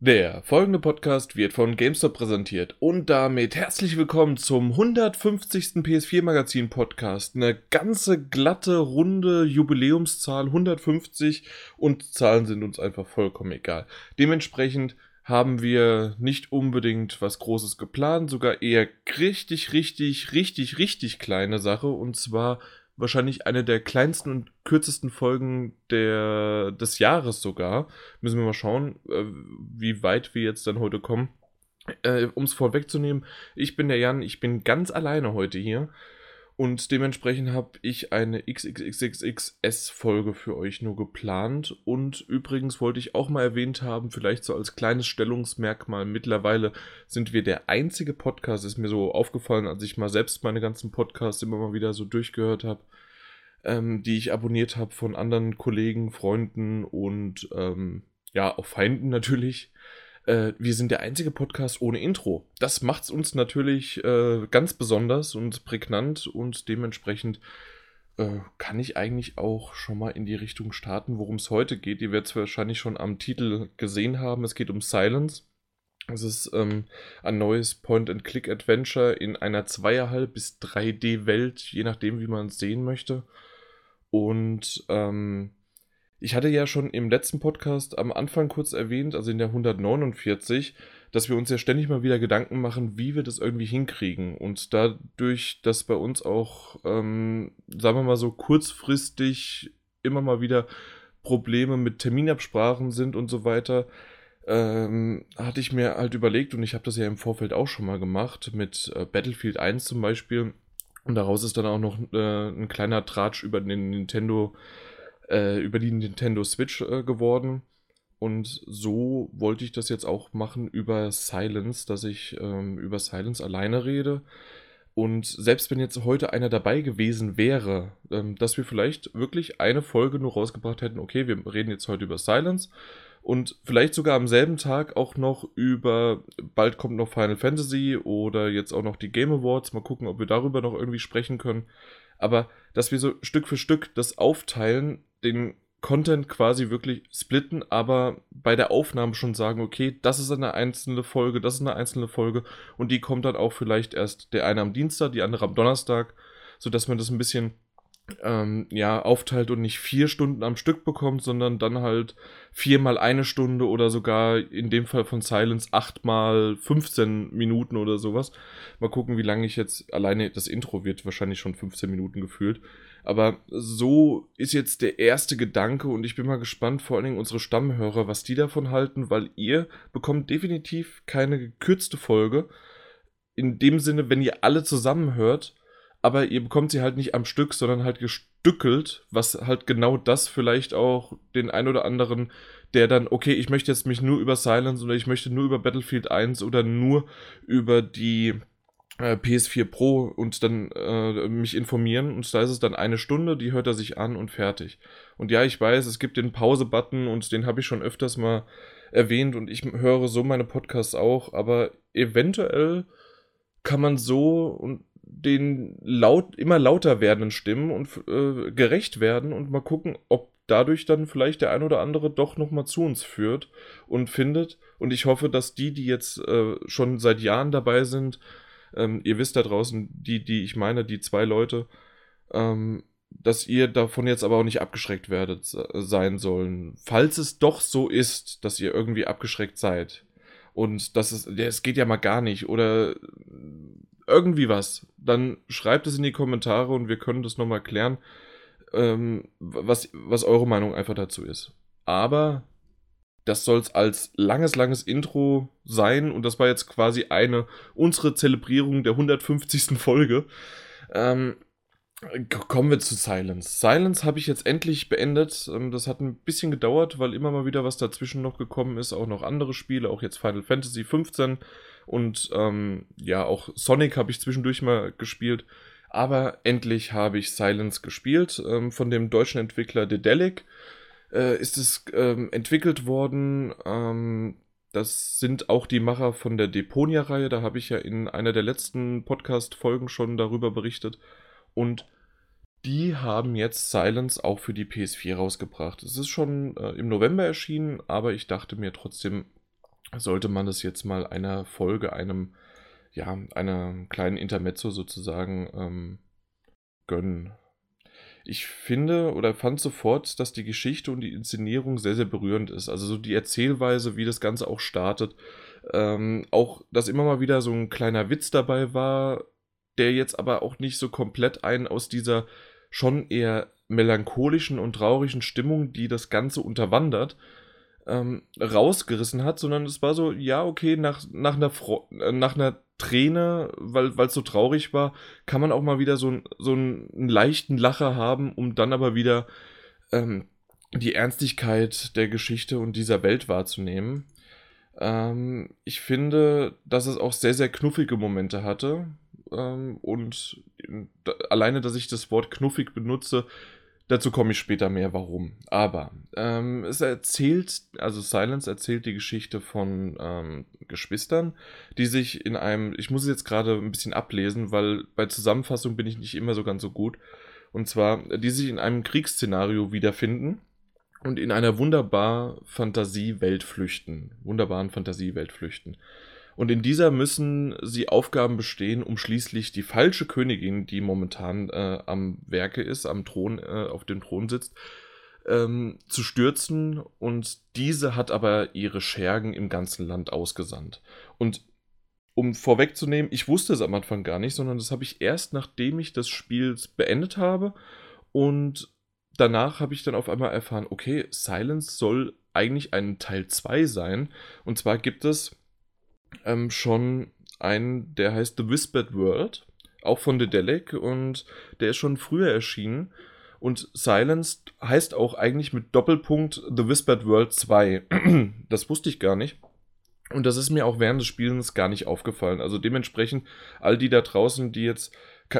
Der folgende Podcast wird von GameStop präsentiert und damit herzlich willkommen zum 150. PS4 Magazin Podcast. Eine ganze glatte, runde Jubiläumszahl 150 und Zahlen sind uns einfach vollkommen egal. Dementsprechend haben wir nicht unbedingt was Großes geplant, sogar eher richtig, richtig, richtig, richtig kleine Sache und zwar wahrscheinlich eine der kleinsten und kürzesten Folgen der, des Jahres sogar. Müssen wir mal schauen, äh, wie weit wir jetzt dann heute kommen. Äh, um es vorwegzunehmen, ich bin der Jan, ich bin ganz alleine heute hier. Und dementsprechend habe ich eine XXXXS-Folge für euch nur geplant. Und übrigens wollte ich auch mal erwähnt haben, vielleicht so als kleines Stellungsmerkmal, mittlerweile sind wir der einzige Podcast, ist mir so aufgefallen, als ich mal selbst meine ganzen Podcasts immer mal wieder so durchgehört habe, ähm, die ich abonniert habe von anderen Kollegen, Freunden und ähm, ja, auch Feinden natürlich äh, wir sind der einzige Podcast ohne Intro. Das macht es uns natürlich äh, ganz besonders und prägnant und dementsprechend äh, kann ich eigentlich auch schon mal in die Richtung starten, worum es heute geht. Ihr werdet es wahrscheinlich schon am Titel gesehen haben. Es geht um Silence. Es ist ähm, ein neues Point-and-Click-Adventure in einer zweieinhalb bis 3D-Welt, je nachdem, wie man es sehen möchte. Und ähm, ich hatte ja schon im letzten Podcast am Anfang kurz erwähnt, also in der 149, dass wir uns ja ständig mal wieder Gedanken machen, wie wir das irgendwie hinkriegen. Und dadurch, dass bei uns auch, ähm, sagen wir mal so, kurzfristig immer mal wieder Probleme mit Terminabsprachen sind und so weiter, ähm, hatte ich mir halt überlegt, und ich habe das ja im Vorfeld auch schon mal gemacht, mit äh, Battlefield 1 zum Beispiel. Und daraus ist dann auch noch äh, ein kleiner Tratsch über den Nintendo äh, über die Nintendo Switch äh, geworden. Und so wollte ich das jetzt auch machen über Silence, dass ich ähm, über Silence alleine rede. Und selbst wenn jetzt heute einer dabei gewesen wäre, ähm, dass wir vielleicht wirklich eine Folge nur rausgebracht hätten, okay, wir reden jetzt heute über Silence und vielleicht sogar am selben Tag auch noch über, bald kommt noch Final Fantasy oder jetzt auch noch die Game Awards, mal gucken, ob wir darüber noch irgendwie sprechen können. Aber dass wir so Stück für Stück das aufteilen, den Content quasi wirklich splitten, aber bei der Aufnahme schon sagen, okay, das ist eine einzelne Folge, das ist eine einzelne Folge und die kommt dann auch vielleicht erst der eine am Dienstag, die andere am Donnerstag, sodass man das ein bisschen ähm, ja, aufteilt und nicht vier Stunden am Stück bekommt, sondern dann halt viermal eine Stunde oder sogar in dem Fall von Silence achtmal 15 Minuten oder sowas. Mal gucken, wie lange ich jetzt alleine das Intro wird wahrscheinlich schon 15 Minuten gefühlt. Aber so ist jetzt der erste Gedanke und ich bin mal gespannt, vor allen Dingen unsere Stammhörer, was die davon halten, weil ihr bekommt definitiv keine gekürzte Folge. In dem Sinne, wenn ihr alle zusammen hört, aber ihr bekommt sie halt nicht am Stück, sondern halt gestückelt, was halt genau das vielleicht auch den ein oder anderen, der dann, okay, ich möchte jetzt mich nur über Silence oder ich möchte nur über Battlefield 1 oder nur über die äh, PS4 Pro und dann äh, mich informieren und da ist es dann eine Stunde, die hört er sich an und fertig. Und ja, ich weiß, es gibt den Pause-Button und den habe ich schon öfters mal erwähnt und ich höre so meine Podcasts auch, aber eventuell kann man so und den laut, immer lauter werdenden Stimmen und äh, gerecht werden und mal gucken, ob dadurch dann vielleicht der ein oder andere doch nochmal zu uns führt und findet. Und ich hoffe, dass die, die jetzt äh, schon seit Jahren dabei sind, ähm, ihr wisst da draußen, die, die ich meine, die zwei Leute, ähm, dass ihr davon jetzt aber auch nicht abgeschreckt werdet sein sollen. Falls es doch so ist, dass ihr irgendwie abgeschreckt seid und das ist, es geht ja mal gar nicht oder irgendwie was, dann schreibt es in die Kommentare und wir können das nochmal klären, ähm, was, was eure Meinung einfach dazu ist. Aber das soll es als langes, langes Intro sein und das war jetzt quasi eine, unsere Zelebrierung der 150. Folge. Ähm, Kommen wir zu Silence. Silence habe ich jetzt endlich beendet. Ähm, das hat ein bisschen gedauert, weil immer mal wieder was dazwischen noch gekommen ist. Auch noch andere Spiele, auch jetzt Final Fantasy 15 und ähm, ja, auch Sonic habe ich zwischendurch mal gespielt. Aber endlich habe ich Silence gespielt. Ähm, von dem deutschen Entwickler Dedelic äh, ist es ähm, entwickelt worden. Ähm, das sind auch die Macher von der Deponia-Reihe. Da habe ich ja in einer der letzten Podcast-Folgen schon darüber berichtet. Und die haben jetzt Silence auch für die PS4 rausgebracht. Es ist schon äh, im November erschienen, aber ich dachte mir trotzdem, sollte man es jetzt mal einer Folge, einem, ja, einer kleinen Intermezzo sozusagen ähm, gönnen. Ich finde oder fand sofort, dass die Geschichte und die Inszenierung sehr, sehr berührend ist. Also so die Erzählweise, wie das Ganze auch startet. Ähm, auch, dass immer mal wieder so ein kleiner Witz dabei war, der jetzt aber auch nicht so komplett einen aus dieser schon eher melancholischen und traurigen Stimmung, die das Ganze unterwandert, ähm, rausgerissen hat, sondern es war so, ja, okay, nach, nach, einer, Fro äh, nach einer Träne, weil es so traurig war, kann man auch mal wieder so, so einen, leichten Lacher haben, um dann aber wieder ähm, die Ernstigkeit der Geschichte und dieser Welt wahrzunehmen. Ähm, ich finde, dass es auch sehr, sehr knuffige Momente hatte. Ähm, und da, alleine, dass ich das Wort knuffig benutze, Dazu komme ich später mehr, warum. Aber ähm, es erzählt, also Silence erzählt die Geschichte von ähm, Geschwistern, die sich in einem, ich muss es jetzt gerade ein bisschen ablesen, weil bei Zusammenfassung bin ich nicht immer so ganz so gut. Und zwar, die sich in einem Kriegsszenario wiederfinden und in einer wunderbar Fantasiewelt flüchten. Wunderbaren Fantasiewelt flüchten. Und in dieser müssen sie Aufgaben bestehen, um schließlich die falsche Königin, die momentan äh, am Werke ist, am Thron, äh, auf dem Thron sitzt, ähm, zu stürzen. Und diese hat aber ihre Schergen im ganzen Land ausgesandt. Und um vorwegzunehmen, ich wusste es am Anfang gar nicht, sondern das habe ich erst nachdem ich das Spiel beendet habe. Und danach habe ich dann auf einmal erfahren, okay, Silence soll eigentlich ein Teil 2 sein. Und zwar gibt es ähm, schon einen, der heißt The Whispered World, auch von Dedelic und der ist schon früher erschienen. Und Silenced heißt auch eigentlich mit Doppelpunkt The Whispered World 2. das wusste ich gar nicht. Und das ist mir auch während des Spielens gar nicht aufgefallen. Also dementsprechend, all die da draußen, die jetzt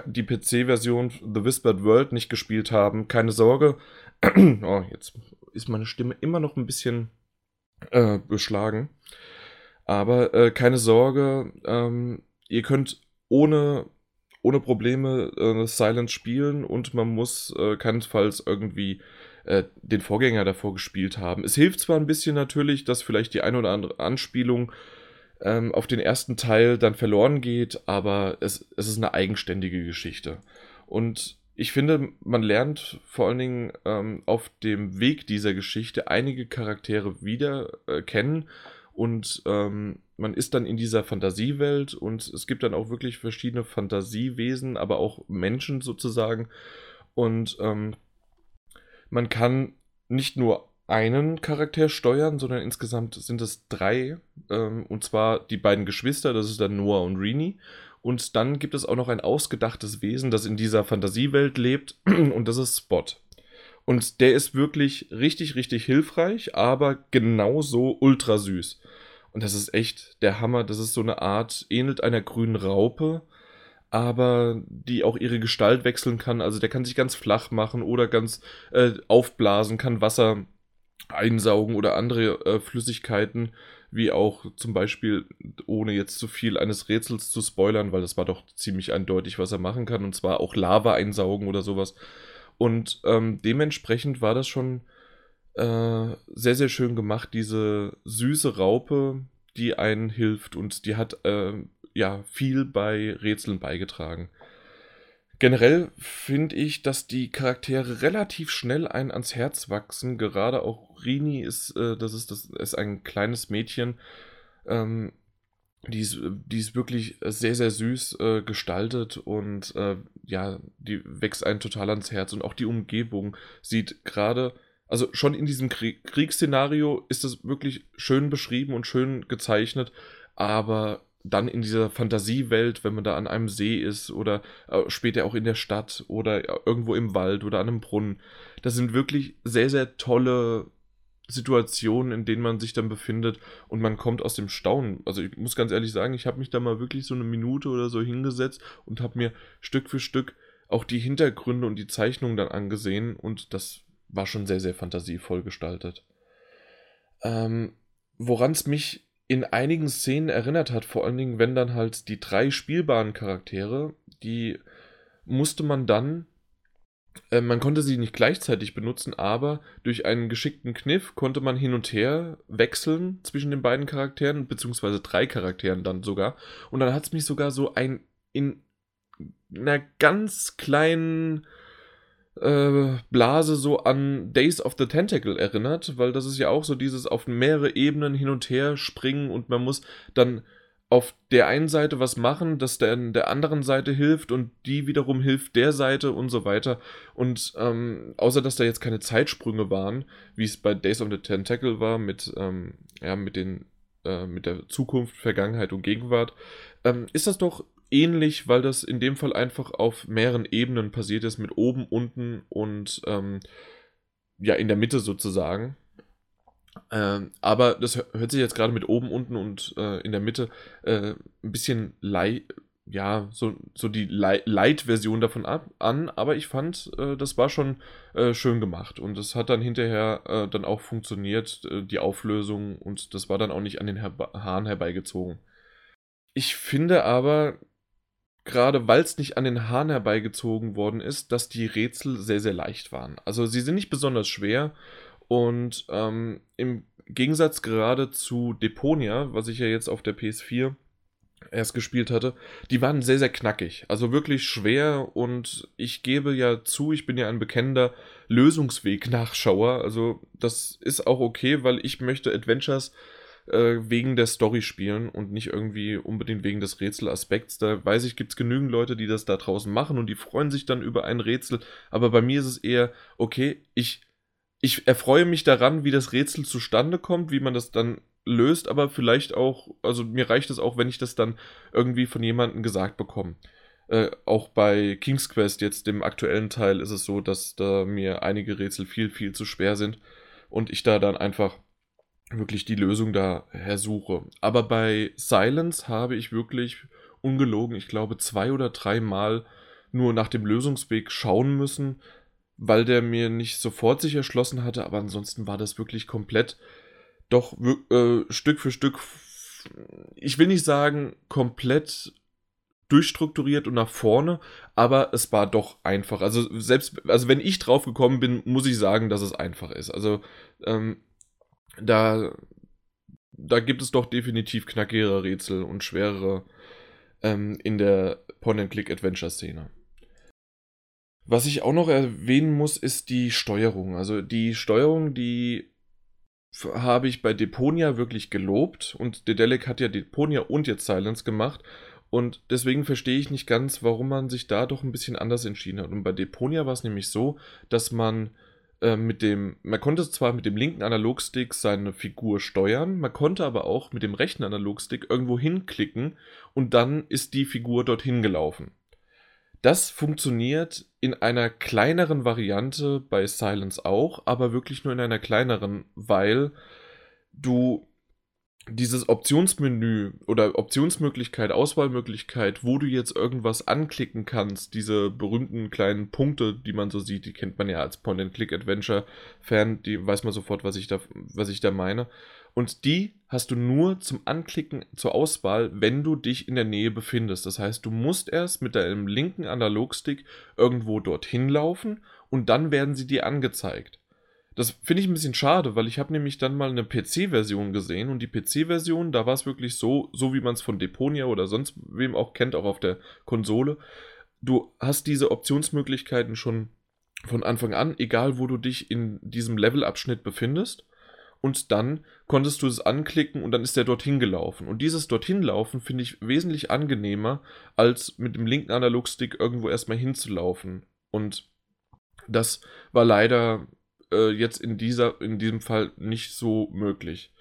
die PC-Version The Whispered World nicht gespielt haben, keine Sorge. oh, jetzt ist meine Stimme immer noch ein bisschen äh, beschlagen. Aber äh, keine Sorge, ähm, ihr könnt ohne, ohne Probleme äh, Silent spielen und man muss äh, keinesfalls irgendwie äh, den Vorgänger davor gespielt haben. Es hilft zwar ein bisschen natürlich, dass vielleicht die eine oder andere Anspielung ähm, auf den ersten Teil dann verloren geht, aber es, es ist eine eigenständige Geschichte. Und ich finde, man lernt vor allen Dingen ähm, auf dem Weg dieser Geschichte einige Charaktere wieder äh, kennen und ähm, man ist dann in dieser Fantasiewelt und es gibt dann auch wirklich verschiedene Fantasiewesen, aber auch Menschen sozusagen. Und ähm, man kann nicht nur einen Charakter steuern, sondern insgesamt sind es drei. Ähm, und zwar die beiden Geschwister, das ist dann Noah und Rini. Und dann gibt es auch noch ein ausgedachtes Wesen, das in dieser Fantasiewelt lebt. Und das ist Spot. Und der ist wirklich richtig, richtig hilfreich, aber genauso ultra süß. Und das ist echt der Hammer. Das ist so eine Art, ähnelt einer grünen Raupe, aber die auch ihre Gestalt wechseln kann. Also der kann sich ganz flach machen oder ganz äh, aufblasen, kann Wasser einsaugen oder andere äh, Flüssigkeiten, wie auch zum Beispiel, ohne jetzt zu viel eines Rätsels zu spoilern, weil das war doch ziemlich eindeutig, was er machen kann, und zwar auch Lava einsaugen oder sowas. Und ähm, dementsprechend war das schon äh, sehr, sehr schön gemacht, diese süße Raupe, die einen hilft und die hat äh, ja viel bei Rätseln beigetragen. Generell finde ich, dass die Charaktere relativ schnell ein ans Herz wachsen. Gerade auch Rini ist, äh, das ist, das ist ein kleines Mädchen. Ähm, die ist, die ist wirklich sehr, sehr süß äh, gestaltet und äh, ja, die wächst einen total ans Herz. Und auch die Umgebung sieht gerade, also schon in diesem Krieg Kriegsszenario ist es wirklich schön beschrieben und schön gezeichnet, aber dann in dieser Fantasiewelt, wenn man da an einem See ist oder äh, später auch in der Stadt oder irgendwo im Wald oder an einem Brunnen, das sind wirklich sehr, sehr tolle Situationen, in denen man sich dann befindet und man kommt aus dem Staunen. Also ich muss ganz ehrlich sagen, ich habe mich da mal wirklich so eine Minute oder so hingesetzt und habe mir Stück für Stück auch die Hintergründe und die Zeichnungen dann angesehen und das war schon sehr, sehr fantasievoll gestaltet. Ähm, Woran es mich in einigen Szenen erinnert hat, vor allen Dingen, wenn dann halt die drei spielbaren Charaktere, die musste man dann äh, man konnte sie nicht gleichzeitig benutzen, aber durch einen geschickten Kniff konnte man hin und her wechseln zwischen den beiden Charakteren, beziehungsweise drei Charakteren dann sogar. Und dann hat es mich sogar so ein in einer ganz kleinen äh, Blase so an Days of the Tentacle erinnert, weil das ist ja auch so dieses auf mehrere Ebenen hin und her springen und man muss dann auf der einen Seite was machen, das dann der anderen Seite hilft und die wiederum hilft der Seite und so weiter. Und ähm, außer dass da jetzt keine Zeitsprünge waren, wie es bei Days of the Tentacle war, mit, ähm, ja, mit den äh, mit der Zukunft, Vergangenheit und Gegenwart, ähm, ist das doch ähnlich, weil das in dem Fall einfach auf mehreren Ebenen passiert ist, mit oben, unten und ähm, ja, in der Mitte sozusagen. Ähm, aber das hört sich jetzt gerade mit oben, unten und äh, in der Mitte äh, ein bisschen lei ja, so, so die Light-Version davon ab, an, aber ich fand, äh, das war schon äh, schön gemacht und es hat dann hinterher äh, dann auch funktioniert, äh, die Auflösung und das war dann auch nicht an den Her Haaren herbeigezogen. Ich finde aber, gerade weil es nicht an den Haaren herbeigezogen worden ist, dass die Rätsel sehr, sehr leicht waren. Also sie sind nicht besonders schwer und ähm, im Gegensatz gerade zu Deponia, was ich ja jetzt auf der PS4 erst gespielt hatte, die waren sehr, sehr knackig. Also wirklich schwer und ich gebe ja zu, ich bin ja ein bekennender Lösungsweg-Nachschauer. Also das ist auch okay, weil ich möchte Adventures äh, wegen der Story spielen und nicht irgendwie unbedingt wegen des Rätselaspekts. Da weiß ich, gibt es genügend Leute, die das da draußen machen und die freuen sich dann über ein Rätsel. Aber bei mir ist es eher, okay, ich ich erfreue mich daran, wie das Rätsel zustande kommt, wie man das dann löst, aber vielleicht auch, also mir reicht es auch, wenn ich das dann irgendwie von jemandem gesagt bekomme. Äh, auch bei King's Quest, jetzt dem aktuellen Teil, ist es so, dass da mir einige Rätsel viel, viel zu schwer sind und ich da dann einfach wirklich die Lösung da hersuche. Aber bei Silence habe ich wirklich ungelogen, ich glaube, zwei oder dreimal nur nach dem Lösungsweg schauen müssen, weil der mir nicht sofort sich erschlossen hatte, aber ansonsten war das wirklich komplett doch äh, Stück für Stück, ich will nicht sagen komplett durchstrukturiert und nach vorne, aber es war doch einfach. Also selbst, also wenn ich drauf gekommen bin, muss ich sagen, dass es einfach ist. Also ähm, da, da gibt es doch definitiv knackigere Rätsel und schwerere ähm, in der Point-and-Click-Adventure-Szene. Was ich auch noch erwähnen muss, ist die Steuerung. Also die Steuerung, die habe ich bei Deponia wirklich gelobt und Dedelic hat ja Deponia und jetzt Silence gemacht und deswegen verstehe ich nicht ganz, warum man sich da doch ein bisschen anders entschieden hat. Und bei Deponia war es nämlich so, dass man äh, mit dem, man konnte zwar mit dem linken Analogstick seine Figur steuern, man konnte aber auch mit dem rechten Analogstick irgendwo hinklicken und dann ist die Figur dorthin gelaufen. Das funktioniert in einer kleineren Variante bei Silence auch, aber wirklich nur in einer kleineren, weil du dieses Optionsmenü oder Optionsmöglichkeit, Auswahlmöglichkeit, wo du jetzt irgendwas anklicken kannst, diese berühmten kleinen Punkte, die man so sieht, die kennt man ja als Point-and-Click-Adventure-Fan, die weiß man sofort, was ich da, was ich da meine. Und die hast du nur zum Anklicken zur Auswahl, wenn du dich in der Nähe befindest. Das heißt, du musst erst mit deinem linken Analogstick irgendwo dorthin laufen und dann werden sie dir angezeigt. Das finde ich ein bisschen schade, weil ich habe nämlich dann mal eine PC-Version gesehen und die PC-Version, da war es wirklich so, so wie man es von Deponia oder sonst wem auch kennt, auch auf der Konsole. Du hast diese Optionsmöglichkeiten schon von Anfang an, egal wo du dich in diesem Levelabschnitt befindest und dann konntest du es anklicken und dann ist der dorthin gelaufen. Und dieses dorthin laufen finde ich wesentlich angenehmer, als mit dem linken Analogstick irgendwo erstmal hinzulaufen. Und das war leider äh, jetzt in, dieser, in diesem Fall nicht so möglich.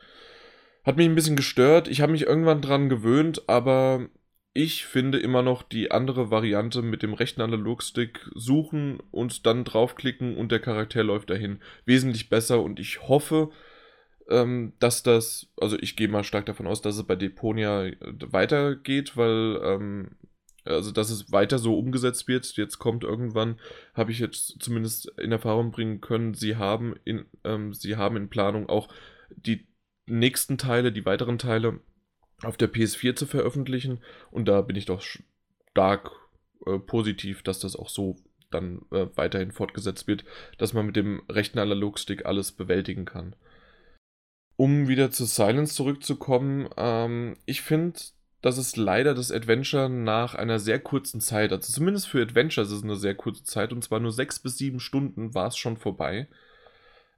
Hat mich ein bisschen gestört. Ich habe mich irgendwann dran gewöhnt, aber ich finde immer noch die andere Variante mit dem rechten Analogstick suchen und dann draufklicken und der Charakter läuft dahin wesentlich besser und ich hoffe, ähm, dass das, also ich gehe mal stark davon aus, dass es bei Deponia weitergeht, weil, ähm, also dass es weiter so umgesetzt wird. Jetzt kommt irgendwann, habe ich jetzt zumindest in Erfahrung bringen können, sie haben in, ähm, sie haben in Planung auch die nächsten Teile, die weiteren Teile auf der PS4 zu veröffentlichen und da bin ich doch stark äh, positiv, dass das auch so dann äh, weiterhin fortgesetzt wird, dass man mit dem rechten Analogstick alles bewältigen kann. Um wieder zu Silence zurückzukommen, ähm, ich finde, dass es leider das Adventure nach einer sehr kurzen Zeit, also zumindest für Adventures ist es eine sehr kurze Zeit, und zwar nur sechs bis sieben Stunden war es schon vorbei.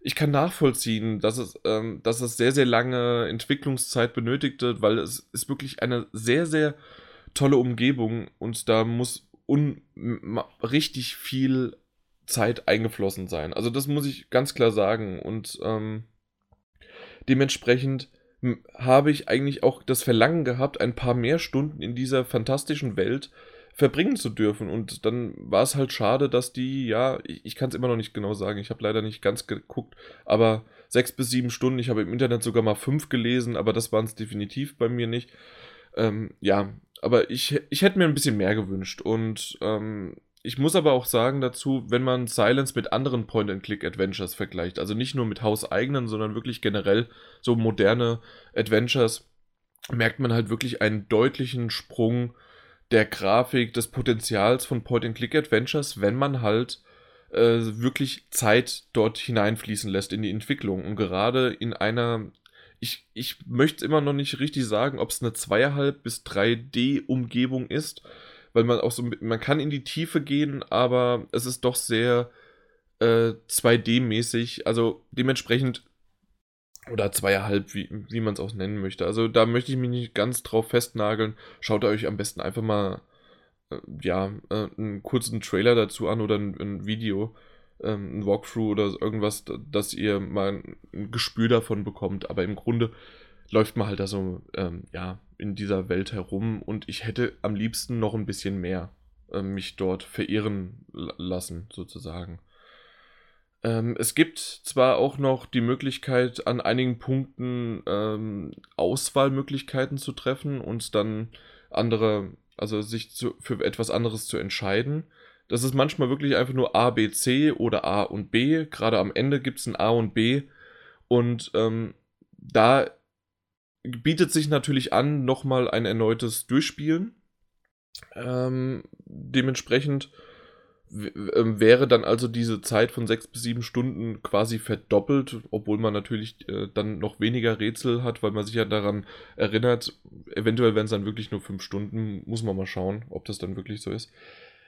Ich kann nachvollziehen, dass es, ähm, dass es sehr, sehr lange Entwicklungszeit benötigte, weil es ist wirklich eine sehr, sehr tolle Umgebung und da muss un richtig viel Zeit eingeflossen sein. Also das muss ich ganz klar sagen und ähm, dementsprechend habe ich eigentlich auch das Verlangen gehabt, ein paar mehr Stunden in dieser fantastischen Welt verbringen zu dürfen. Und dann war es halt schade, dass die, ja, ich, ich kann es immer noch nicht genau sagen, ich habe leider nicht ganz geguckt, aber sechs bis sieben Stunden, ich habe im Internet sogar mal fünf gelesen, aber das waren es definitiv bei mir nicht. Ähm, ja, aber ich, ich hätte mir ein bisschen mehr gewünscht. Und ähm, ich muss aber auch sagen dazu, wenn man Silence mit anderen Point-and-Click-Adventures vergleicht, also nicht nur mit hauseigenen, sondern wirklich generell so moderne Adventures, merkt man halt wirklich einen deutlichen Sprung der Grafik, des Potenzials von Point-and-Click-Adventures, wenn man halt äh, wirklich Zeit dort hineinfließen lässt in die Entwicklung. Und gerade in einer, ich, ich möchte immer noch nicht richtig sagen, ob es eine 2,5 bis 3D-Umgebung ist, weil man auch so, man kann in die Tiefe gehen, aber es ist doch sehr äh, 2D-mäßig, also dementsprechend oder zweieinhalb, wie, wie man es auch nennen möchte. Also da möchte ich mich nicht ganz drauf festnageln. Schaut euch am besten einfach mal äh, ja, äh, einen kurzen Trailer dazu an oder ein, ein Video, ähm, ein Walkthrough oder irgendwas, dass ihr mal ein Gespür davon bekommt. Aber im Grunde läuft man halt da so, ähm, ja, in dieser Welt herum und ich hätte am liebsten noch ein bisschen mehr äh, mich dort verirren lassen, sozusagen. Ähm, es gibt zwar auch noch die Möglichkeit, an einigen Punkten ähm, Auswahlmöglichkeiten zu treffen und dann andere, also sich zu, für etwas anderes zu entscheiden. Das ist manchmal wirklich einfach nur A, B, C oder A und B. Gerade am Ende gibt es ein A und B. Und ähm, da bietet sich natürlich an, nochmal ein erneutes Durchspielen. Ähm, dementsprechend ähm, wäre dann also diese Zeit von sechs bis sieben Stunden quasi verdoppelt, obwohl man natürlich äh, dann noch weniger Rätsel hat, weil man sich ja daran erinnert, eventuell wären es dann wirklich nur fünf Stunden, muss man mal schauen, ob das dann wirklich so ist.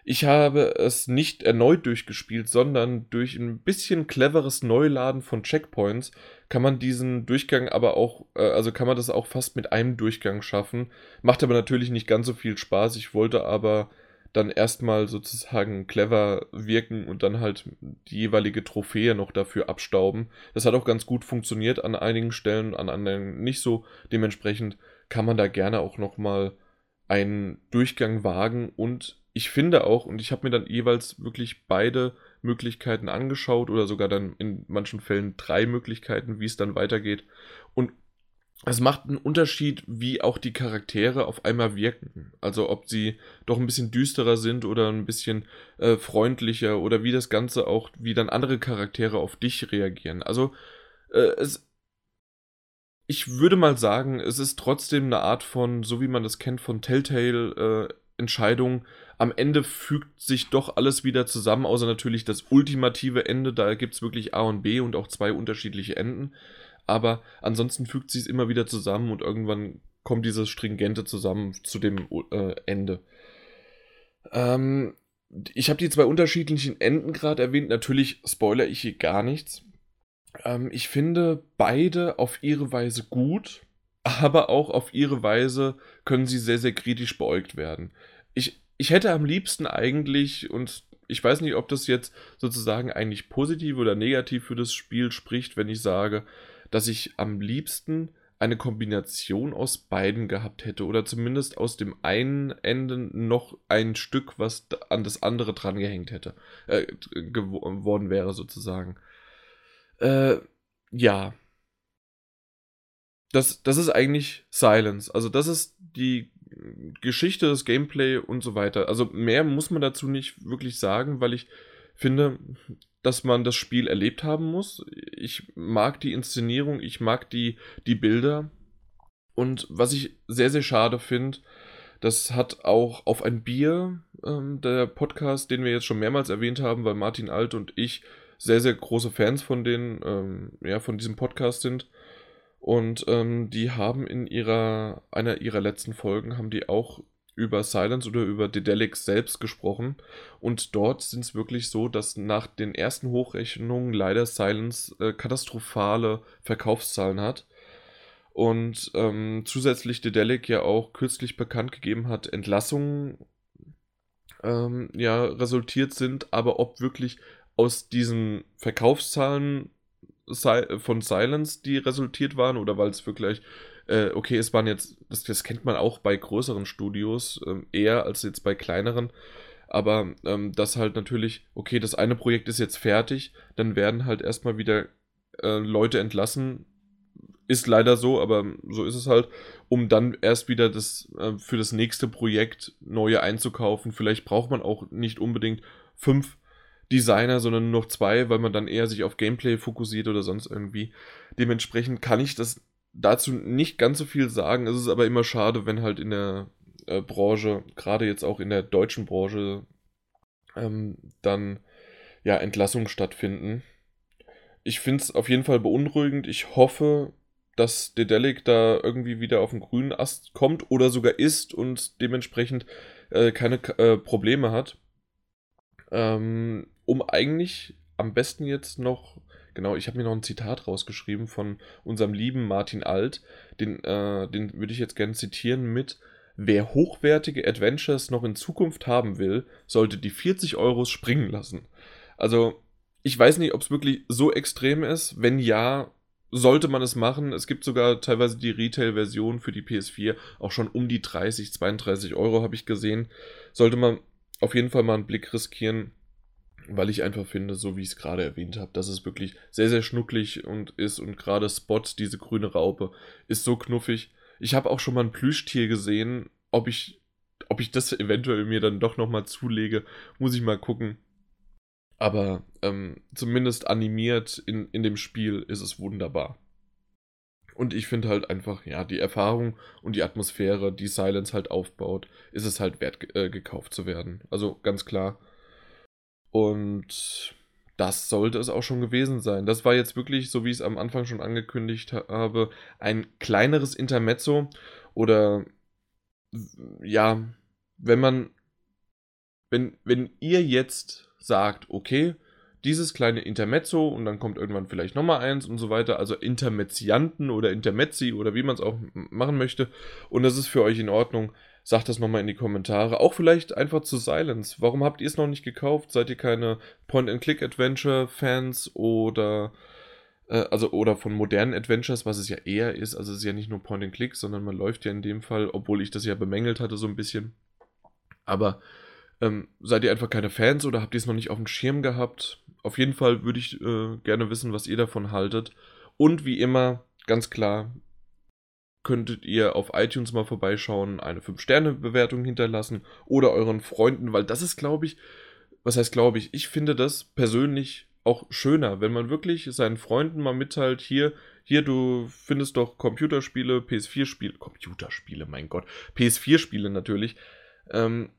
Ich habe es nicht erneut durchgespielt, sondern durch ein bisschen cleveres Neuladen von Checkpoints kann man diesen Durchgang aber auch, äh, also kann man das auch fast mit einem Durchgang schaffen. Macht aber natürlich nicht ganz so viel Spaß. Ich wollte aber dann erstmal sozusagen clever wirken und dann halt die jeweilige Trophäe noch dafür abstauben. Das hat auch ganz gut funktioniert an einigen Stellen, an anderen nicht so. Dementsprechend kann man da gerne auch nochmal einen Durchgang wagen und ich finde auch, und ich habe mir dann jeweils wirklich beide Möglichkeiten angeschaut oder sogar dann in manchen Fällen drei Möglichkeiten, wie es dann weitergeht. Und es macht einen Unterschied, wie auch die Charaktere auf einmal wirken. Also ob sie doch ein bisschen düsterer sind oder ein bisschen äh, freundlicher oder wie das Ganze auch, wie dann andere Charaktere auf dich reagieren. Also äh, es, ich würde mal sagen, es ist trotzdem eine Art von, so wie man das kennt von Telltale äh, Entscheidung. Am Ende fügt sich doch alles wieder zusammen, außer natürlich das ultimative Ende. Da gibt es wirklich A und B und auch zwei unterschiedliche Enden. Aber ansonsten fügt sich es immer wieder zusammen und irgendwann kommt dieses Stringente zusammen zu dem äh, Ende. Ähm, ich habe die zwei unterschiedlichen Enden gerade erwähnt. Natürlich spoiler ich hier gar nichts. Ähm, ich finde beide auf ihre Weise gut, aber auch auf ihre Weise können sie sehr, sehr kritisch beäugt werden. Ich, ich hätte am liebsten eigentlich, und ich weiß nicht, ob das jetzt sozusagen eigentlich positiv oder negativ für das Spiel spricht, wenn ich sage, dass ich am liebsten eine Kombination aus beiden gehabt hätte oder zumindest aus dem einen Ende noch ein Stück, was an das andere dran gehängt hätte, äh, geworden wäre sozusagen. Äh, ja. Das, das ist eigentlich Silence. Also das ist die Geschichte, das Gameplay und so weiter. Also mehr muss man dazu nicht wirklich sagen, weil ich finde, dass man das Spiel erlebt haben muss. Ich mag die Inszenierung, ich mag die, die Bilder. Und was ich sehr, sehr schade finde, Das hat auch auf ein Bier, ähm, der Podcast, den wir jetzt schon mehrmals erwähnt haben, weil Martin Alt und ich sehr, sehr große Fans von den, ähm, ja, von diesem Podcast sind. Und ähm, die haben in ihrer, einer ihrer letzten Folgen, haben die auch über Silence oder über Dedelic selbst gesprochen. Und dort sind es wirklich so, dass nach den ersten Hochrechnungen leider Silence äh, katastrophale Verkaufszahlen hat. Und ähm, zusätzlich Dedelic ja auch kürzlich bekannt gegeben hat, Entlassungen ähm, ja resultiert sind, aber ob wirklich aus diesen Verkaufszahlen von Silence, die resultiert waren, oder weil es wirklich, äh, okay, es waren jetzt, das, das, kennt man auch bei größeren Studios, äh, eher als jetzt bei kleineren, aber ähm, das halt natürlich, okay, das eine Projekt ist jetzt fertig, dann werden halt erstmal wieder äh, Leute entlassen, ist leider so, aber so ist es halt, um dann erst wieder das äh, für das nächste Projekt neue einzukaufen. Vielleicht braucht man auch nicht unbedingt fünf Designer, sondern nur noch zwei, weil man dann eher sich auf Gameplay fokussiert oder sonst irgendwie. Dementsprechend kann ich das dazu nicht ganz so viel sagen. Es ist aber immer schade, wenn halt in der äh, Branche, gerade jetzt auch in der deutschen Branche, ähm, dann ja Entlassungen stattfinden. Ich finde es auf jeden Fall beunruhigend. Ich hoffe, dass Dedelic da irgendwie wieder auf den grünen Ast kommt oder sogar ist und dementsprechend äh, keine äh, Probleme hat. Ähm, um eigentlich am besten jetzt noch, genau, ich habe mir noch ein Zitat rausgeschrieben von unserem lieben Martin Alt, den, äh, den würde ich jetzt gerne zitieren mit, wer hochwertige Adventures noch in Zukunft haben will, sollte die 40 Euros springen lassen. Also, ich weiß nicht, ob es wirklich so extrem ist. Wenn ja, sollte man es machen. Es gibt sogar teilweise die Retail-Version für die PS4 auch schon um die 30, 32 Euro, habe ich gesehen. Sollte man auf jeden Fall mal einen Blick riskieren weil ich einfach finde, so wie ich es gerade erwähnt habe, dass es wirklich sehr, sehr schnucklig und ist und gerade Spot, diese grüne Raupe, ist so knuffig. Ich habe auch schon mal ein Plüschtier gesehen, ob ich, ob ich das eventuell mir dann doch nochmal zulege, muss ich mal gucken. Aber ähm, zumindest animiert in, in dem Spiel ist es wunderbar. Und ich finde halt einfach, ja, die Erfahrung und die Atmosphäre, die Silence halt aufbaut, ist es halt wert äh, gekauft zu werden. Also ganz klar, und das sollte es auch schon gewesen sein. Das war jetzt wirklich, so wie ich es am Anfang schon angekündigt habe, ein kleineres Intermezzo oder ja, wenn man, wenn, wenn ihr jetzt sagt, okay, dieses kleine Intermezzo und dann kommt irgendwann vielleicht nochmal eins und so weiter, also Intermezzianten oder Intermezzi oder wie man es auch machen möchte und das ist für euch in Ordnung, Sagt das nochmal in die Kommentare. Auch vielleicht einfach zu Silence. Warum habt ihr es noch nicht gekauft? Seid ihr keine Point-and-Click-Adventure-Fans oder äh, also oder von modernen Adventures, was es ja eher ist. Also es ist ja nicht nur Point-and-Click, sondern man läuft ja in dem Fall, obwohl ich das ja bemängelt hatte so ein bisschen. Aber ähm, seid ihr einfach keine Fans oder habt ihr es noch nicht auf dem Schirm gehabt? Auf jeden Fall würde ich äh, gerne wissen, was ihr davon haltet. Und wie immer, ganz klar, könntet ihr auf iTunes mal vorbeischauen, eine 5-Sterne-Bewertung hinterlassen oder euren Freunden, weil das ist, glaube ich, was heißt, glaube ich, ich finde das persönlich auch schöner, wenn man wirklich seinen Freunden mal mitteilt, hier, hier, du findest doch Computerspiele, PS4-Spiele, Computerspiele, mein Gott, PS4-Spiele natürlich, ähm,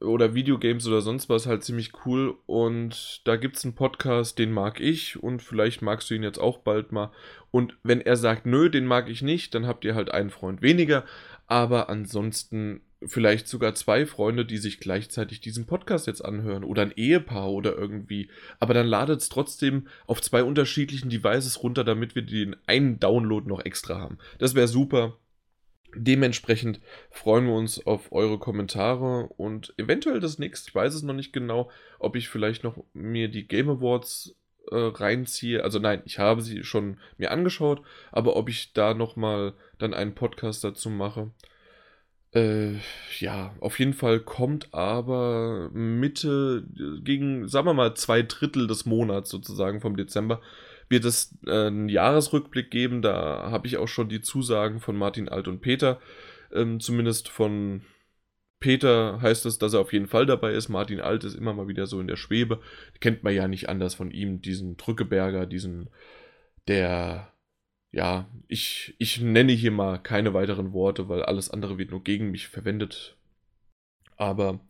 oder Videogames oder sonst was halt ziemlich cool. Und da gibt es einen Podcast, den mag ich und vielleicht magst du ihn jetzt auch bald mal. Und wenn er sagt, nö, den mag ich nicht, dann habt ihr halt einen Freund weniger. Aber ansonsten vielleicht sogar zwei Freunde, die sich gleichzeitig diesen Podcast jetzt anhören oder ein Ehepaar oder irgendwie. Aber dann ladet es trotzdem auf zwei unterschiedlichen Devices runter, damit wir den einen Download noch extra haben. Das wäre super. Dementsprechend freuen wir uns auf eure Kommentare und eventuell das nächste, ich weiß es noch nicht genau, ob ich vielleicht noch mir die Game Awards äh, reinziehe. Also nein, ich habe sie schon mir angeschaut, aber ob ich da nochmal dann einen Podcast dazu mache. Äh, ja, auf jeden Fall kommt aber Mitte, gegen, sagen wir mal, zwei Drittel des Monats sozusagen vom Dezember, wird es äh, einen Jahresrückblick geben. Da habe ich auch schon die Zusagen von Martin Alt und Peter. Ähm, zumindest von Peter heißt es, dass er auf jeden Fall dabei ist. Martin Alt ist immer mal wieder so in der Schwebe. Kennt man ja nicht anders von ihm, diesen Drückeberger, diesen, der ja, ich, ich nenne hier mal keine weiteren Worte, weil alles andere wird nur gegen mich verwendet. Aber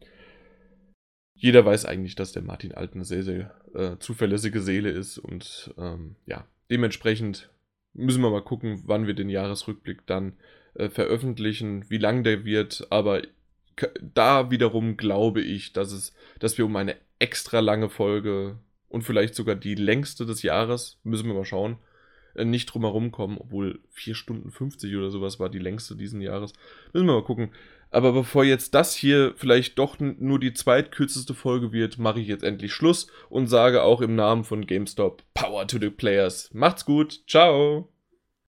jeder weiß eigentlich, dass der Martin Alt eine sehr, sehr äh, zuverlässige Seele ist. Und ähm, ja, dementsprechend müssen wir mal gucken, wann wir den Jahresrückblick dann äh, veröffentlichen, wie lang der wird. Aber da wiederum glaube ich, dass es, dass wir um eine extra lange Folge und vielleicht sogar die längste des Jahres, müssen wir mal schauen, äh, nicht drum herum kommen, obwohl 4 Stunden 50 oder sowas war die längste diesen Jahres. Müssen wir mal gucken. Aber bevor jetzt das hier vielleicht doch nur die zweitkürzeste Folge wird, mache ich jetzt endlich Schluss und sage auch im Namen von GameStop Power to the Players. Macht's gut, ciao!